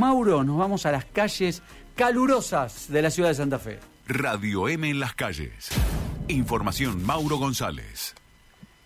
Mauro, nos vamos a las calles calurosas de la ciudad de Santa Fe. Radio M en las calles. Información Mauro González.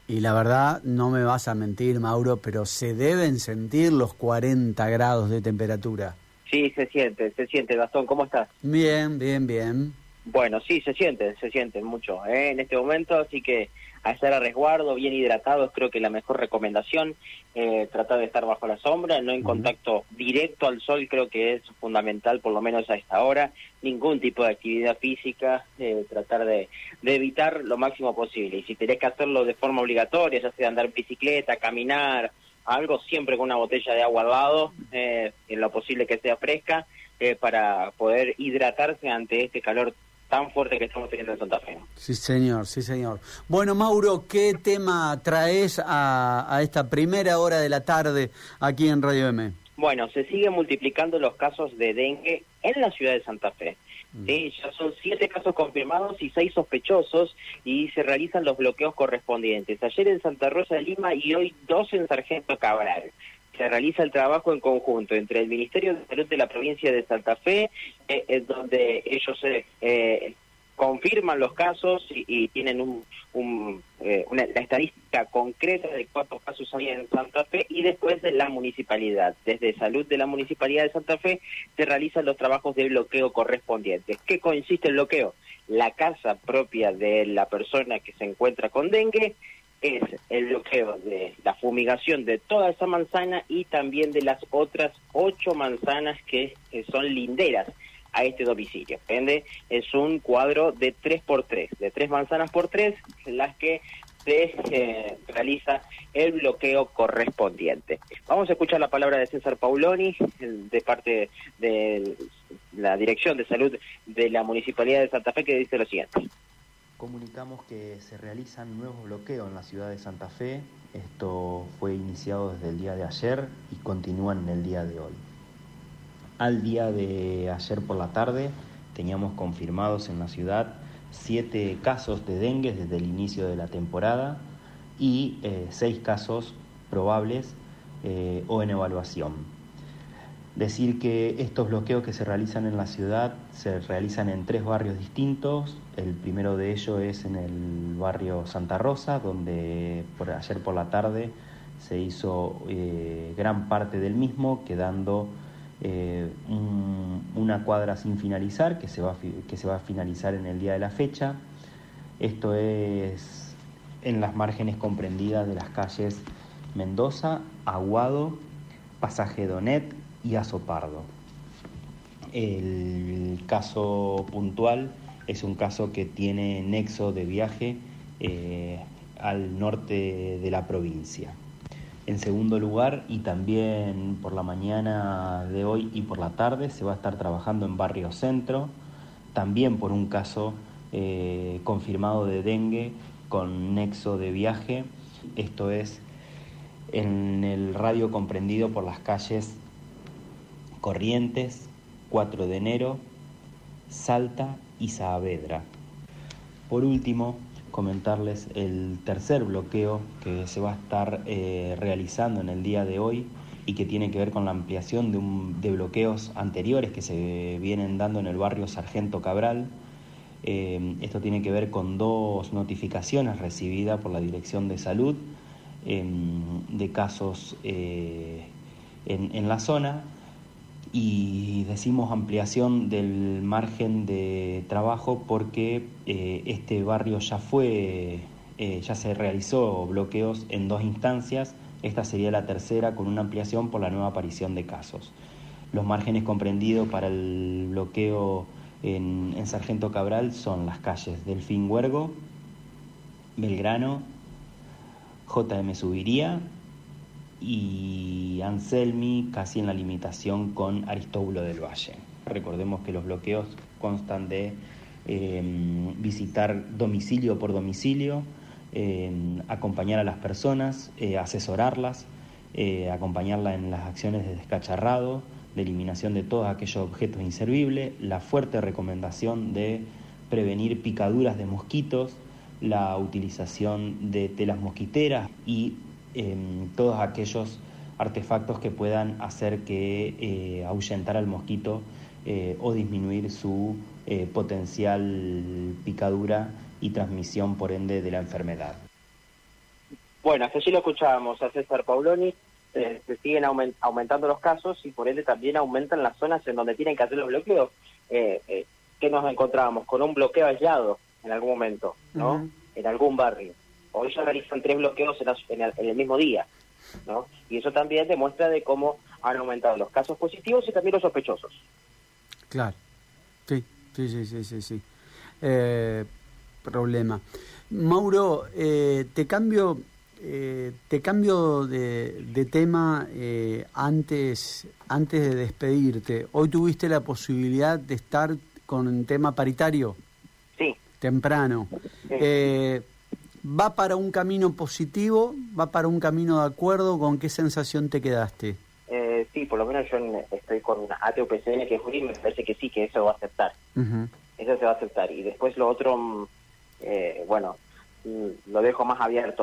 Y la verdad, no me vas a mentir, Mauro, pero se deben sentir los 40 grados de temperatura. Sí, se siente, se siente. Gastón, ¿cómo estás? Bien, bien, bien. Bueno, sí, se siente, se siente mucho ¿eh? en este momento, así que a estar a resguardo, bien hidratados, creo que la mejor recomendación, eh, tratar de estar bajo la sombra, no en contacto directo al sol, creo que es fundamental, por lo menos a esta hora, ningún tipo de actividad física, eh, tratar de, de, evitar lo máximo posible, y si tenés que hacerlo de forma obligatoria, ya sea andar en bicicleta, caminar, algo, siempre con una botella de agua al lado, eh, en lo posible que sea fresca, eh, para poder hidratarse ante este calor tan fuerte que estamos teniendo en Santa Fe. Sí, señor, sí, señor. Bueno, Mauro, ¿qué tema traes a, a esta primera hora de la tarde aquí en Radio M? Bueno, se siguen multiplicando los casos de dengue en la ciudad de Santa Fe. Mm. Sí, ya son siete casos confirmados y seis sospechosos y se realizan los bloqueos correspondientes. Ayer en Santa Rosa de Lima y hoy dos en Sargento Cabral se realiza el trabajo en conjunto entre el Ministerio de Salud de la provincia de Santa Fe, eh, es donde ellos eh, confirman los casos y, tienen un, eh, una, la estadística concreta de cuántos casos hay en Santa Fe y después de la municipalidad. Desde Salud de la Municipalidad de Santa Fe se realizan los trabajos de bloqueo correspondientes. ¿Qué consiste el bloqueo? La casa propia de la persona que se encuentra con dengue es el bloqueo de la fumigación de toda esa manzana y también de las otras ocho manzanas que, son linderas a este domicilio. Es un cuadro de tres por tres, de tres manzanas por tres, las que se eh, realiza el bloqueo correspondiente. Vamos a escuchar la palabra de César Pauloni, de parte de la Dirección de Salud de la Municipalidad de Santa Fe, que dice lo siguiente comunicamos que se realizan nuevos bloqueos en la ciudad de Santa Fe. Esto fue iniciado desde el día de ayer y continúan en el día de hoy. Al día de ayer por la tarde teníamos confirmados en la ciudad siete casos de dengue desde el inicio de la temporada y eh, seis casos probables eh, o en evaluación. Decir que estos bloqueos que se realizan en la ciudad se realizan en tres barrios distintos. El primero de ellos es en el barrio Santa Rosa, donde por ayer por la tarde se hizo eh, gran parte del mismo, quedando eh, una cuadra sin finalizar, que se, va, que se va a finalizar en el día de la fecha. Esto es en las márgenes comprendidas de las calles Mendoza, Aguado, Pasaje Donet, y Azopardo. El caso puntual es un caso que tiene nexo de viaje eh, al norte de la provincia. En segundo lugar, y también por la mañana de hoy y por la tarde, se va a estar trabajando en Barrio Centro, también por un caso eh, confirmado de dengue con nexo de viaje. Esto es en el radio comprendido por las calles Corrientes, 4 de enero, Salta y Saavedra. Por último, comentarles el tercer bloqueo que se va a estar eh, realizando en el día de hoy y que tiene que ver con la ampliación de, de, bloqueos anteriores que se vienen dando en el barrio Sargento Cabral. Eh, esto tiene que ver con dos notificaciones recibidas por la Dirección de Salud em, de casos eh, en la zona y decimos ampliación del margen de trabajo porque eh, este barrio ya fue, eh, ya se realizó bloqueos en dos instancias, esta sería la tercera con una ampliación por la nueva aparición de casos. Los márgenes comprendidos para el bloqueo en, en Sargento Cabral son las calles Delfín Huergo, Belgrano, JM Subiría y Anselmi casi en la limitación con Aristóbulo del Valle. Recordemos que los bloqueos constan de em, visitar domicilio por domicilio, em, acompañar a las personas, eh, asesorarlas, eh, acompañarla en las acciones de descacharrado, de eliminación de todos aquellos objetos inservibles, la fuerte recomendación de prevenir picaduras de mosquitos, la utilización de telas mosquiteras y todos aquellos artefactos que puedan hacer que eh, ahuyentar al mosquito eh, o disminuir su eh, potencial picadura y transmisión por ende de la enfermedad. Bueno, hasta allí lo escuchábamos a César Pauloni, se siguen aumentando los casos y por ende también aumentan las zonas en donde tienen que hacer los bloqueos. Eh, que nos encontrábamos con un bloqueo aislado en algún momento, ¿no? En algún barrio. Hoy ya realizan tres bloqueos en, el, mismo día, ¿no? Y eso también demuestra de cómo han aumentado los casos positivos y también los sospechosos. Claro, sí, sí, sí, sí, sí. sí. Eh, problema. Mauro, eh, te cambio, eh, te cambio de, de tema eh, antes, antes de despedirte. Hoy tuviste la posibilidad de estar con un tema paritario. Sí. Temprano. Eh, ¿Va para un camino positivo? ¿Va para un camino de acuerdo? ¿Con qué sensación te quedaste? Eh, sí, por lo menos yo estoy con una ATOPCN que es me parece que sí, que eso va a aceptar. Eso se va a aceptar. Y después lo otro, mm, eh, bueno, mm, lo dejo más abierto.